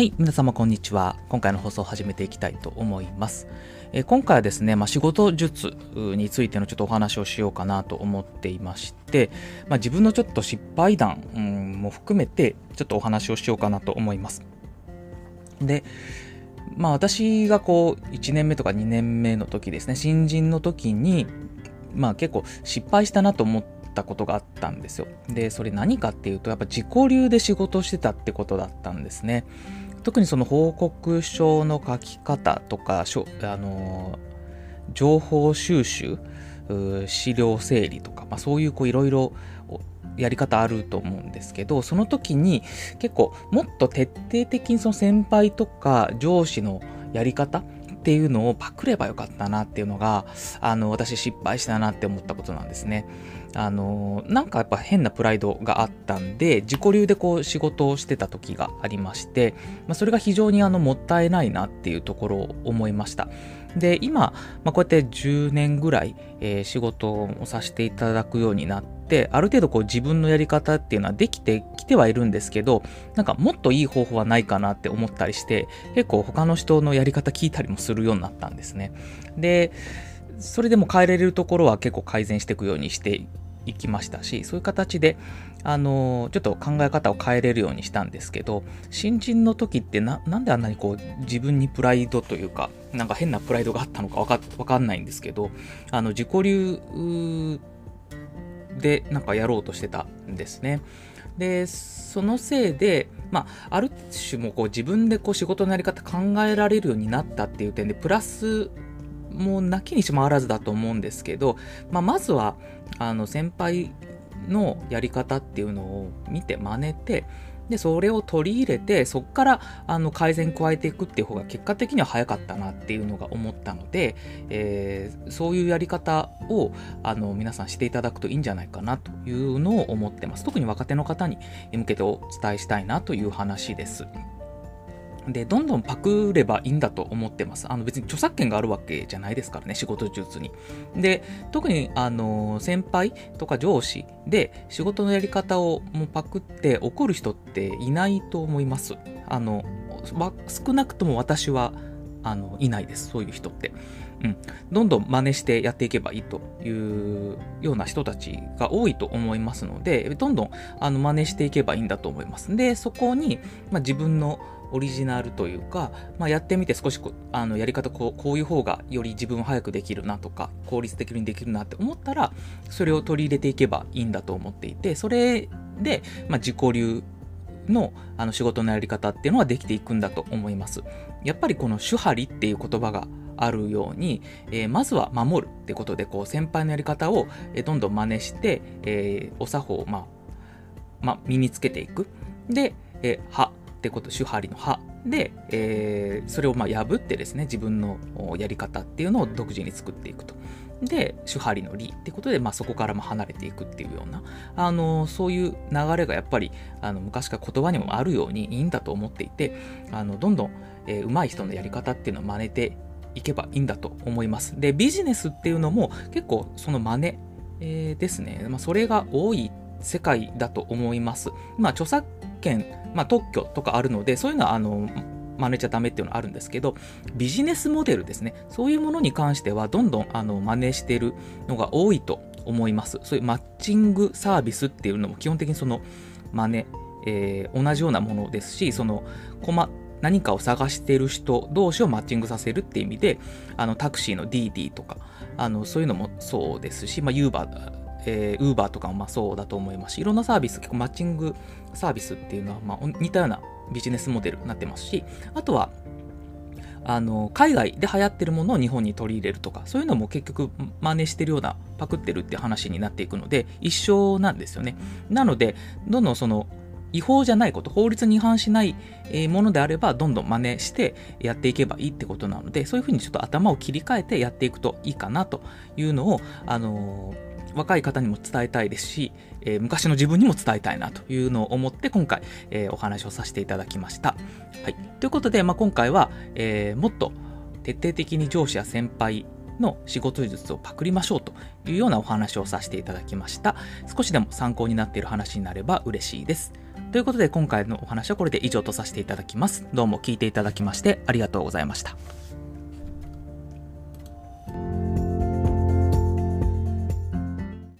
はい、皆様こんにちは。今回の放送を始めていきたいと思います。えー、今回はですね、まあ、仕事術についてのちょっとお話をしようかなと思っていまして、まあ、自分のちょっと失敗談、うん、も含めてちょっとお話をしようかなと思います。で、まあ私がこう1年目とか2年目の時ですね、新人の時に、まあ結構失敗したなと思ったことがあったんですよ。で、それ何かっていうと、やっぱ自己流で仕事してたってことだったんですね。特にその報告書の書き方とか、あの情報収集、資料整理とか、まあ、そういういろいろやり方あると思うんですけど、その時に結構もっと徹底的にその先輩とか上司のやり方っていうのをパクればよかったなっていうのが、あの、私失敗したなって思ったことなんですね。あの、なんかやっぱ変なプライドがあったんで、自己流でこう仕事をしてた時がありまして、まあ、それが非常にあの、もったいないなっていうところを思いました。で、今、まあ、こうやって10年ぐらい、えー、仕事をさせていただくようになって、ある程度こう自分のやり方っていうのはできてきてはいるんですけど、なんかもっといい方法はないかなって思ったりして、結構他の人のやり方聞いたりもするようになったんですね。で、それでも変えられるところは結構改善していくようにしていきましたし、そういう形で、あのちょっと考え方を変えれるようにしたんですけど、新人の時ってな、んであんなにこう、自分にプライドというか、なんか変なプライドがあったのかわかわかんないんですけど、あの、自己流でなんかやろうとしてたんですね。で、そのせいで、まあ、ある種もこう自分でこう仕事のやり方考えられるようになったっていう点で、プラスもなきにしもあらずだと思うんですけど、まあ、まずはあの先輩のやり方っていうのを見て真似てでそれを取り入れてそこからあの改善加えていくっていう方が結果的には早かったなっていうのが思ったので、えー、そういうやり方をあの皆さんしていただくといいんじゃないかなというのを思ってます特に若手の方に向けてお伝えしたいなという話です。で、どんどんパクればいいんだと思ってます。あの別に著作権があるわけじゃないですからね、仕事術に。で、特にあの先輩とか上司で仕事のやり方をもうパクって怒る人っていないと思います。あの、少なくとも私はあのいないです、そういう人って。うん、どんどん真似してやっていけばいいというような人たちが多いと思いますので、どんどんあの真似していけばいいんだと思います。で、そこに、まあ、自分のオリジナルというか、まあ、やってみて少しあのやり方こうこういう方がより自分を早くできるなとか効率的にできるなって思ったらそれを取り入れていけばいいんだと思っていてそれで、まあ、自己流のあの仕事のやり方っていうのはできていくんだと思います。やっぱりこの手張りっていう言葉があるように、えー、まずは守るってことでこう先輩のやり方を、どんどん真似して、えー、お作法を、まあまあ、身につけていく。で、えー、ってこと手張りの歯で、えー、それをま破ってですね自分のやり方っていうのを独自に作っていくと。で手張りの理ってことで、まあ、そこからも離れていくっていうようなあのそういう流れがやっぱりあの昔から言葉にもあるようにいいんだと思っていてあのどんどん、えー、上手い人のやり方っていうのを真似ていけばいいんだと思います。でビジネスっていうのも結構その真似、えー、ですね、まあ、それが多い世界だと思います。まあ、著作権、まあ、特許とかあるので、そういうのは、あの、真似ちゃダメっていうのはあるんですけど、ビジネスモデルですね。そういうものに関しては、どんどん、あの、真似してるのが多いと思います。そういうマッチングサービスっていうのも基本的にその、真似、えー、同じようなものですし、その、何かを探している人同士をマッチングさせるっていう意味で、あのタクシーの DD とか、あのそういうのもそうですし、まあ、Uber えー、Uber とかもまあそうだと思いますし、いろんなサービス、結構マッチングサービスっていうのはまあ似たようなビジネスモデルになってますし、あとは、あの海外で流行ってるものを日本に取り入れるとか、そういうのも結局真似してるような、パクってるって話になっていくので、一緒なんですよね。なので、どんどんその違法じゃないこと、法律に違反しないものであれば、どんどん真似してやっていけばいいってことなので、そういうふうにちょっと頭を切り替えてやっていくといいかなというのを、あのー若い方にも伝えたいですし、えー、昔の自分にも伝えたいなというのを思って今回、えー、お話をさせていただきました。はい、ということで、まあ、今回は、えー、もっと徹底的に上司や先輩の仕事術をパクりましょうというようなお話をさせていただきました。少しでも参考になっている話になれば嬉しいです。ということで今回のお話はこれで以上とさせていただきます。どうも聞いていただきましてありがとうございました。